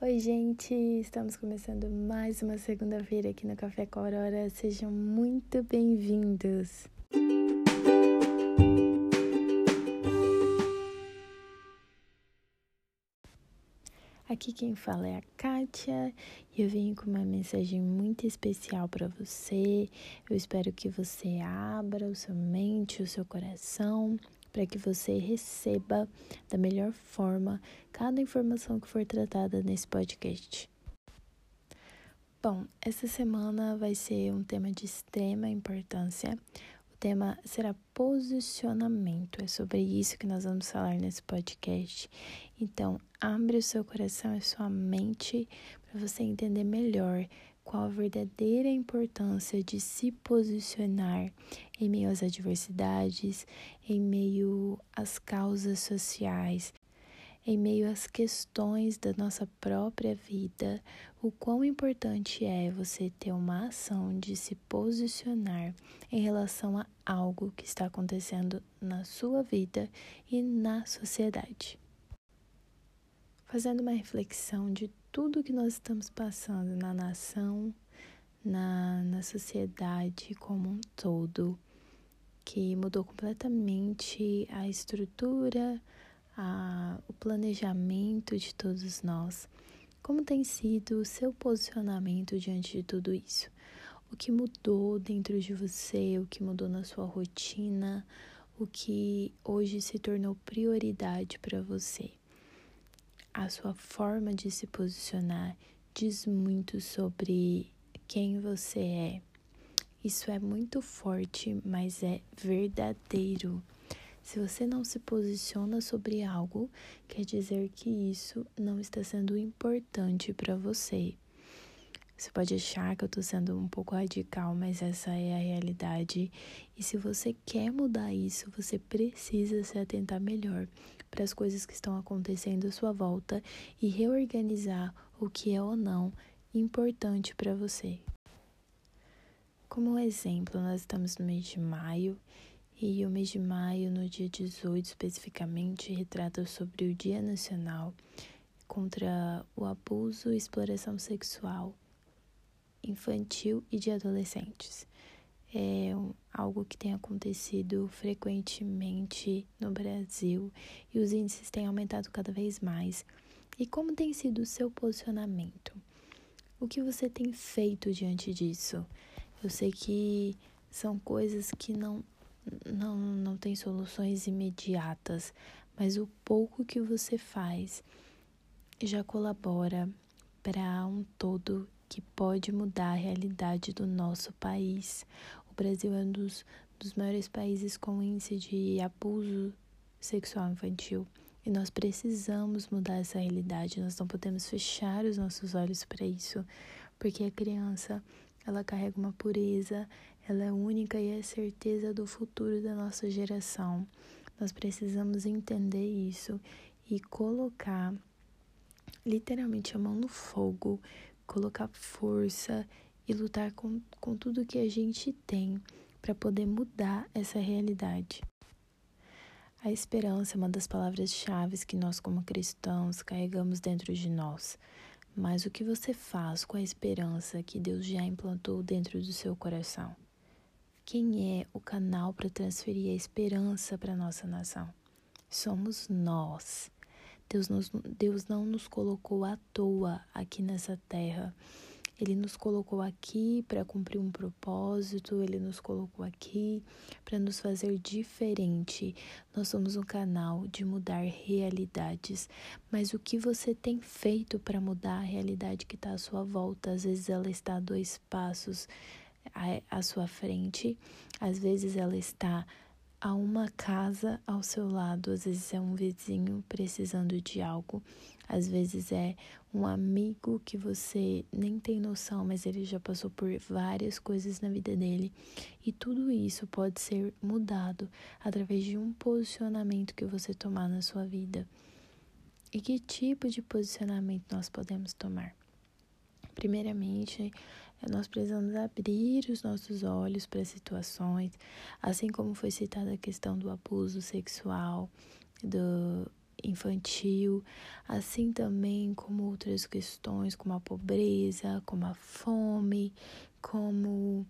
Oi, gente! Estamos começando mais uma segunda-feira aqui no Café com Aurora. Sejam muito bem-vindos! Aqui quem fala é a Kátia e eu venho com uma mensagem muito especial para você. Eu espero que você abra seu mente, o seu coração para que você receba da melhor forma cada informação que for tratada nesse podcast. Bom, essa semana vai ser um tema de extrema importância. Tema será posicionamento. É sobre isso que nós vamos falar nesse podcast. Então, abre o seu coração e sua mente para você entender melhor qual a verdadeira importância de se posicionar em meio às adversidades, em meio às causas sociais, em meio às questões da nossa própria vida, o quão importante é você ter uma ação de se posicionar em relação a algo que está acontecendo na sua vida e na sociedade. Fazendo uma reflexão de tudo que nós estamos passando na nação, na, na sociedade como um todo, que mudou completamente a estrutura, a, o planejamento de todos nós. Como tem sido o seu posicionamento diante de tudo isso? O que mudou dentro de você, o que mudou na sua rotina, o que hoje se tornou prioridade para você? a sua forma de se posicionar diz muito sobre quem você é. Isso é muito forte, mas é verdadeiro. Se você não se posiciona sobre algo, quer dizer que isso não está sendo importante para você. Você pode achar que eu estou sendo um pouco radical, mas essa é a realidade. E se você quer mudar isso, você precisa se atentar melhor para as coisas que estão acontecendo à sua volta e reorganizar o que é ou não importante para você. Como exemplo, nós estamos no mês de maio e o mês de maio, no dia 18 especificamente, retrata sobre o Dia Nacional contra o Abuso e Exploração Sexual infantil e de adolescentes. É algo que tem acontecido frequentemente no Brasil e os índices têm aumentado cada vez mais. E como tem sido o seu posicionamento? O que você tem feito diante disso? Eu sei que são coisas que não não não tem soluções imediatas, mas o pouco que você faz já colabora para um todo que pode mudar a realidade do nosso país. O Brasil é um dos, dos maiores países com índice de abuso sexual infantil. E nós precisamos mudar essa realidade, nós não podemos fechar os nossos olhos para isso, porque a criança, ela carrega uma pureza, ela é única e é certeza do futuro da nossa geração. Nós precisamos entender isso e colocar literalmente a mão no fogo colocar força e lutar com, com tudo que a gente tem para poder mudar essa realidade. A esperança é uma das palavras-chave que nós, como cristãos, carregamos dentro de nós. Mas o que você faz com a esperança que Deus já implantou dentro do seu coração? Quem é o canal para transferir a esperança para a nossa nação? Somos nós. Deus, nos, Deus não nos colocou à toa aqui nessa terra. Ele nos colocou aqui para cumprir um propósito, ele nos colocou aqui para nos fazer diferente. Nós somos um canal de mudar realidades, mas o que você tem feito para mudar a realidade que está à sua volta? Às vezes ela está a dois passos à, à sua frente, às vezes ela está Há uma casa ao seu lado, às vezes é um vizinho precisando de algo, às vezes é um amigo que você nem tem noção, mas ele já passou por várias coisas na vida dele. E tudo isso pode ser mudado através de um posicionamento que você tomar na sua vida. E que tipo de posicionamento nós podemos tomar? Primeiramente, nós precisamos abrir os nossos olhos para situações, assim como foi citada a questão do abuso sexual, do, infantil, assim também como outras questões, como a pobreza, como a fome, como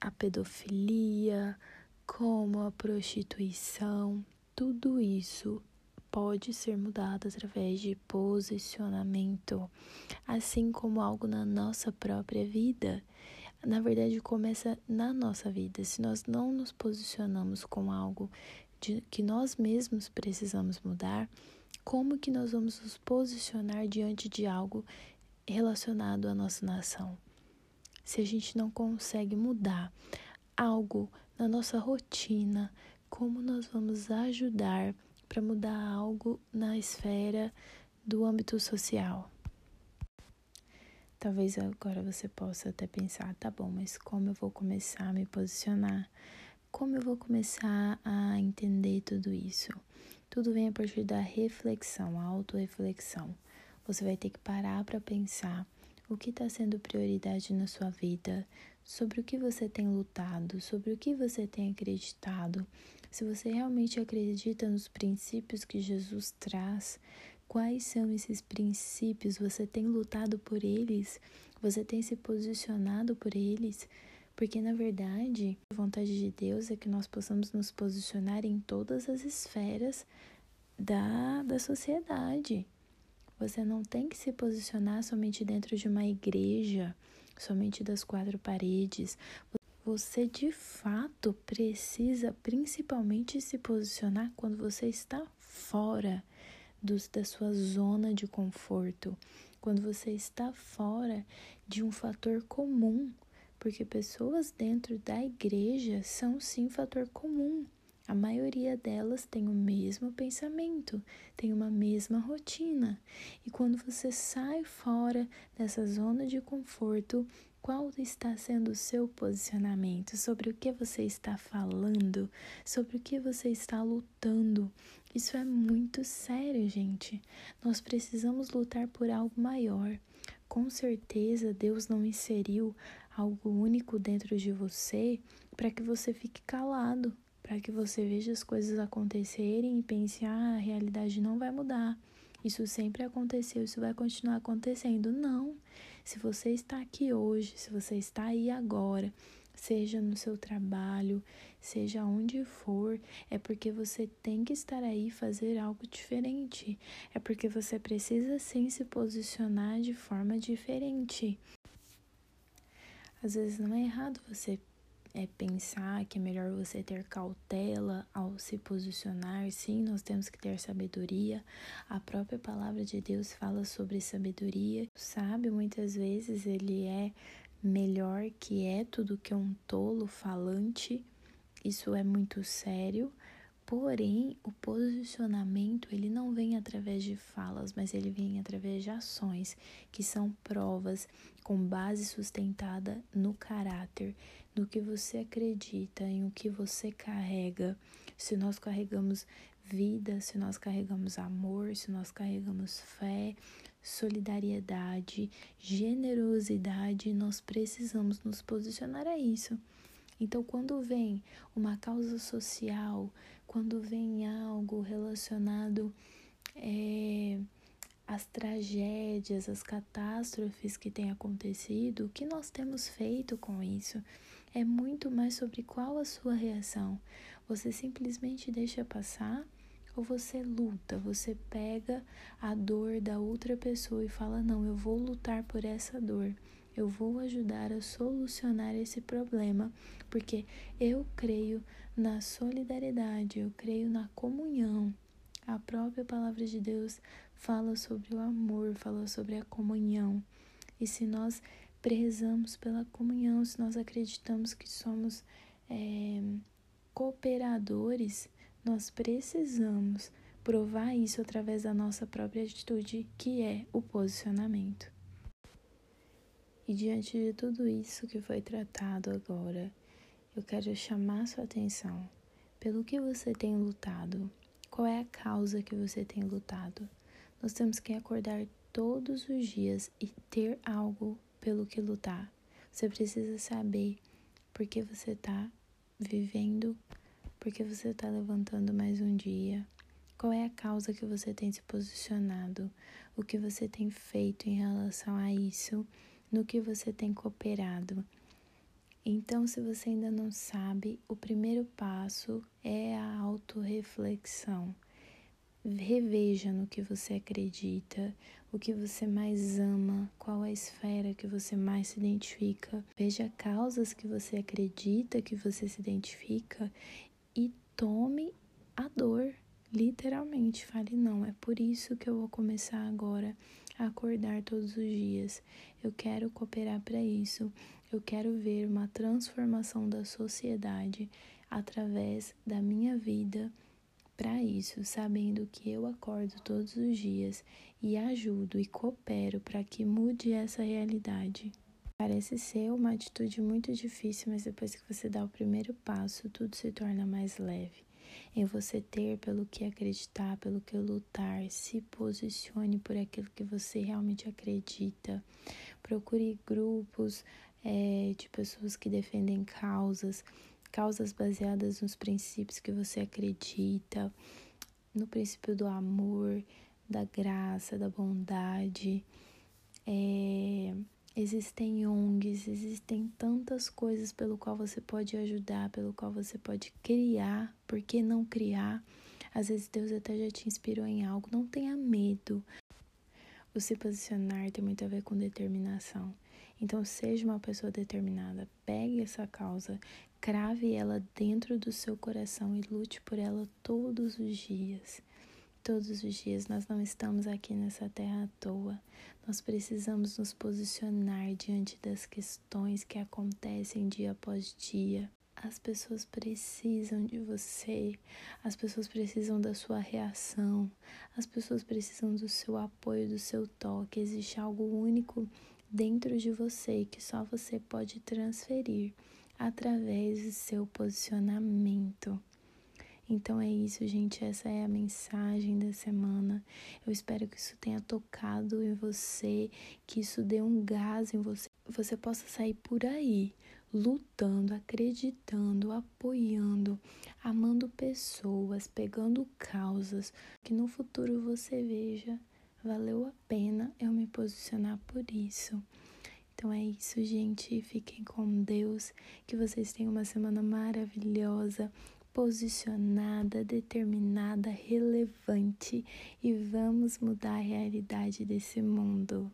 a pedofilia, como a prostituição. Tudo isso pode ser mudado através de posicionamento, assim como algo na nossa própria vida. Na verdade, começa na nossa vida. Se nós não nos posicionamos com algo de, que nós mesmos precisamos mudar, como que nós vamos nos posicionar diante de algo relacionado à nossa nação? Se a gente não consegue mudar algo na nossa rotina, como nós vamos ajudar para mudar algo na esfera do âmbito social. Talvez agora você possa até pensar, tá bom, mas como eu vou começar a me posicionar? Como eu vou começar a entender tudo isso? Tudo vem a partir da reflexão, a autorreflexão. Você vai ter que parar para pensar o que está sendo prioridade na sua vida, sobre o que você tem lutado, sobre o que você tem acreditado, se você realmente acredita nos princípios que Jesus traz, quais são esses princípios? Você tem lutado por eles? Você tem se posicionado por eles? Porque na verdade, a vontade de Deus é que nós possamos nos posicionar em todas as esferas da, da sociedade. Você não tem que se posicionar somente dentro de uma igreja, somente das quatro paredes. Você de fato precisa principalmente se posicionar quando você está fora dos, da sua zona de conforto, quando você está fora de um fator comum, porque pessoas dentro da igreja são sim fator comum. A maioria delas tem o mesmo pensamento, tem uma mesma rotina. E quando você sai fora dessa zona de conforto, qual está sendo o seu posicionamento? Sobre o que você está falando? Sobre o que você está lutando? Isso é muito sério, gente. Nós precisamos lutar por algo maior. Com certeza, Deus não inseriu algo único dentro de você para que você fique calado, para que você veja as coisas acontecerem e pense: ah, a realidade não vai mudar. Isso sempre aconteceu, isso vai continuar acontecendo. Não. Se você está aqui hoje, se você está aí agora, seja no seu trabalho, seja onde for, é porque você tem que estar aí fazer algo diferente. É porque você precisa sim se posicionar de forma diferente. Às vezes não é errado você é pensar que é melhor você ter cautela ao se posicionar. Sim, nós temos que ter sabedoria. A própria palavra de Deus fala sobre sabedoria. Sábio, muitas vezes, ele é melhor quieto do que um tolo falante. Isso é muito sério. Porém, o posicionamento ele não vem através de falas, mas ele vem através de ações, que são provas com base sustentada no caráter, no que você acredita, em o que você carrega. Se nós carregamos vida, se nós carregamos amor, se nós carregamos fé, solidariedade, generosidade, nós precisamos nos posicionar a isso. Então, quando vem uma causa social, quando vem algo relacionado é, às tragédias, às catástrofes que têm acontecido, o que nós temos feito com isso? É muito mais sobre qual a sua reação. Você simplesmente deixa passar ou você luta, você pega a dor da outra pessoa e fala: Não, eu vou lutar por essa dor. Eu vou ajudar a solucionar esse problema, porque eu creio na solidariedade, eu creio na comunhão. A própria palavra de Deus fala sobre o amor, fala sobre a comunhão. E se nós prezamos pela comunhão, se nós acreditamos que somos é, cooperadores, nós precisamos provar isso através da nossa própria atitude, que é o posicionamento. E diante de tudo isso que foi tratado agora, eu quero chamar sua atenção pelo que você tem lutado. Qual é a causa que você tem lutado? Nós temos que acordar todos os dias e ter algo pelo que lutar. Você precisa saber por que você está vivendo, por que você está levantando mais um dia, Qual é a causa que você tem se posicionado? O que você tem feito em relação a isso? No que você tem cooperado? Então, se você ainda não sabe, o primeiro passo é a autorreflexão. Reveja no que você acredita, o que você mais ama, qual a esfera que você mais se identifica. Veja causas que você acredita, que você se identifica e tome a dor. Literalmente, fale não, é por isso que eu vou começar agora a acordar todos os dias. Eu quero cooperar para isso. Eu quero ver uma transformação da sociedade através da minha vida para isso, sabendo que eu acordo todos os dias e ajudo e coopero para que mude essa realidade. Parece ser uma atitude muito difícil, mas depois que você dá o primeiro passo, tudo se torna mais leve. Em você ter pelo que acreditar, pelo que lutar, se posicione por aquilo que você realmente acredita. Procure grupos é, de pessoas que defendem causas, causas baseadas nos princípios que você acredita, no princípio do amor, da graça, da bondade. É, existem ONGs, existem tantas coisas pelo qual você pode ajudar, pelo qual você pode criar. Por que não criar? Às vezes Deus até já te inspirou em algo. Não tenha medo. O se posicionar tem muito a ver com determinação. Então, seja uma pessoa determinada, pegue essa causa, crave ela dentro do seu coração e lute por ela todos os dias. Todos os dias nós não estamos aqui nessa terra à toa. Nós precisamos nos posicionar diante das questões que acontecem dia após dia. As pessoas precisam de você, as pessoas precisam da sua reação, as pessoas precisam do seu apoio, do seu toque. Existe algo único dentro de você que só você pode transferir através do seu posicionamento. Então é isso, gente. Essa é a mensagem da semana. Eu espero que isso tenha tocado em você, que isso dê um gás em você. Você possa sair por aí lutando, acreditando, apoiando, amando pessoas, pegando causas, que no futuro você veja valeu a pena eu me posicionar por isso. Então é isso, gente. Fiquem com Deus. Que vocês tenham uma semana maravilhosa, posicionada, determinada, relevante e vamos mudar a realidade desse mundo.